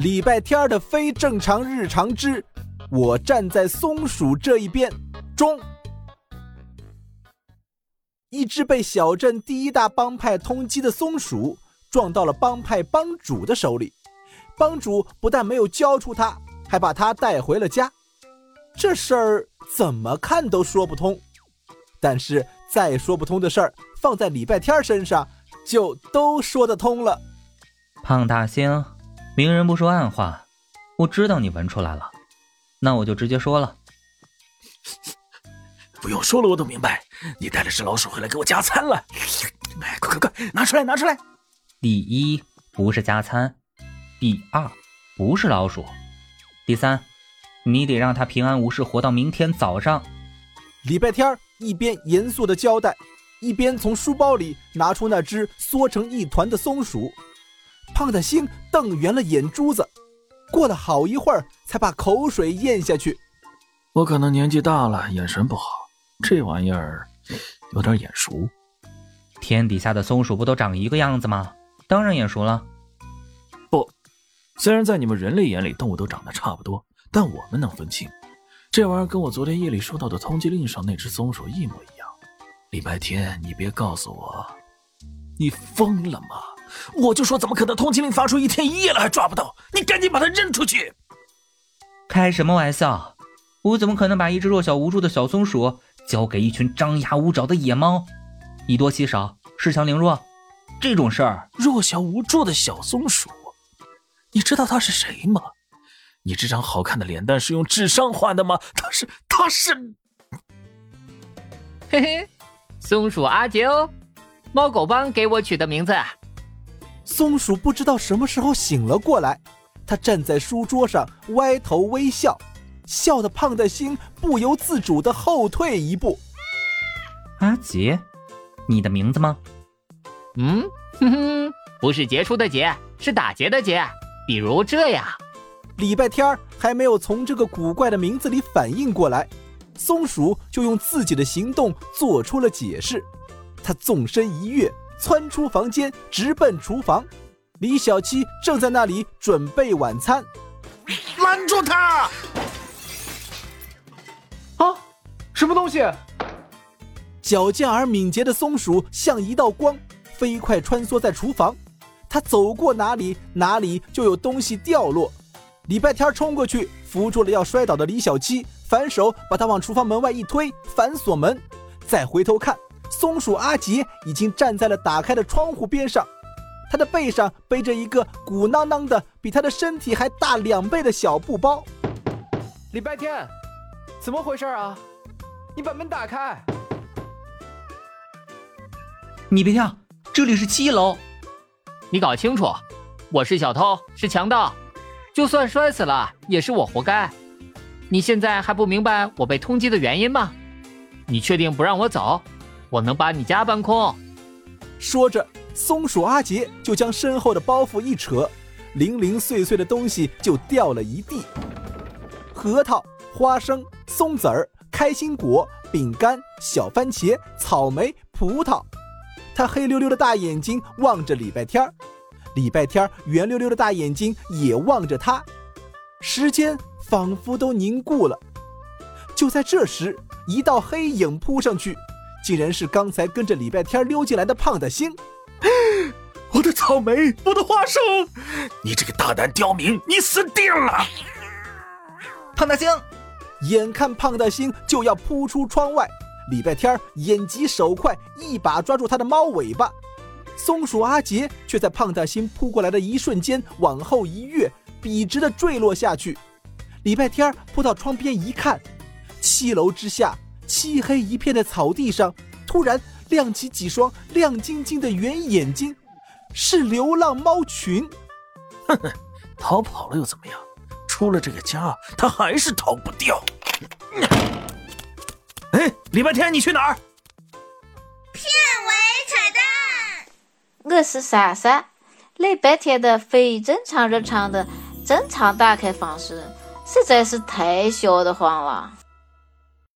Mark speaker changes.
Speaker 1: 礼拜天的非正常日常之，我站在松鼠这一边。中，一只被小镇第一大帮派通缉的松鼠撞到了帮派帮主的手里，帮主不但没有交出他，还把他带回了家。这事儿怎么看都说不通。但是再说不通的事儿，放在礼拜天身上就都说得通了。
Speaker 2: 胖大星，明人不说暗话，我知道你闻出来了，那我就直接说了。
Speaker 3: 不用说了，我都明白，你带了只老鼠回来给我加餐了。哎，快快快，拿出来，拿出来！
Speaker 2: 第一，不是加餐；第二，不是老鼠；第三，你得让他平安无事活到明天早上。
Speaker 1: 礼拜天一边严肃的交代，一边从书包里拿出那只缩成一团的松鼠。胖大星瞪圆了眼珠子，过了好一会儿，才把口水咽下去。
Speaker 3: 我可能年纪大了，眼神不好。这玩意儿有点眼熟，
Speaker 2: 天底下的松鼠不都长一个样子吗？当然眼熟了。
Speaker 3: 不，虽然在你们人类眼里动物都长得差不多，但我们能分清，这玩意儿跟我昨天夜里收到的通缉令上那只松鼠一模一样。礼拜天，你别告诉我，你疯了吗？我就说怎么可能？通缉令发出一天一夜了还抓不到，你赶紧把它扔出去！
Speaker 2: 开什么玩笑？我怎么可能把一只弱小无助的小松鼠？交给一群张牙舞爪的野猫，以多欺少，恃强凌弱，这种事儿，
Speaker 3: 弱小无助的小松鼠，你知道他是谁吗？你这张好看的脸蛋是用智商换的吗？他是，他是，
Speaker 4: 嘿嘿，松鼠阿杰哦，猫狗帮给我取的名字。
Speaker 1: 松鼠不知道什么时候醒了过来，它站在书桌上，歪头微笑。笑得胖的心不由自主地后退一步。
Speaker 2: 阿杰，你的名字吗？
Speaker 4: 嗯，哼哼，不是杰出的杰，是打劫的劫。比如这样。
Speaker 1: 礼拜天还没有从这个古怪的名字里反应过来，松鼠就用自己的行动做出了解释。它纵身一跃，窜出房间，直奔厨房。李小七正在那里准备晚餐。
Speaker 3: 拦住他！
Speaker 5: 啊，什么东西？
Speaker 1: 矫健而敏捷的松鼠像一道光，飞快穿梭在厨房。它走过哪里，哪里就有东西掉落。礼拜天冲过去，扶住了要摔倒的李小七，反手把他往厨房门外一推，反锁门。再回头看，松鼠阿杰已经站在了打开的窗户边上，他的背上背着一个鼓囊囊的、比他的身体还大两倍的小布包。
Speaker 5: 礼拜天。怎么回事啊？你把门打开！
Speaker 2: 你别跳，这里是七楼。
Speaker 4: 你搞清楚，我是小偷，是强盗，就算摔死了也是我活该。你现在还不明白我被通缉的原因吗？你确定不让我走？我能把你家搬空。
Speaker 1: 说着，松鼠阿杰就将身后的包袱一扯，零零碎碎的东西就掉了一地，核桃。花生、松子儿、开心果、饼干、小番茄、草莓、葡萄，他黑溜溜的大眼睛望着礼拜天儿，礼拜天儿圆溜溜的大眼睛也望着他，时间仿佛都凝固了。就在这时，一道黑影扑上去，竟然是刚才跟着礼拜天溜进来的胖大星。
Speaker 3: 我的草莓，我的花生，你这个大胆刁民，你死定了！
Speaker 2: 胖大星。
Speaker 1: 眼看胖大星就要扑出窗外，礼拜天眼疾手快，一把抓住他的猫尾巴。松鼠阿杰却在胖大星扑过来的一瞬间往后一跃，笔直的坠落下去。礼拜天扑到窗边一看，七楼之下漆黑一片的草地上，突然亮起几双亮晶晶的圆眼睛，是流浪猫群。
Speaker 3: 哼哼，逃跑了又怎么样？出了这个家，他还是逃不掉。哎，礼拜天你去哪儿？
Speaker 6: 片尾彩蛋。
Speaker 7: 我是莎莎。礼拜天的非正常日常的正常打开方式实在是太笑得慌了。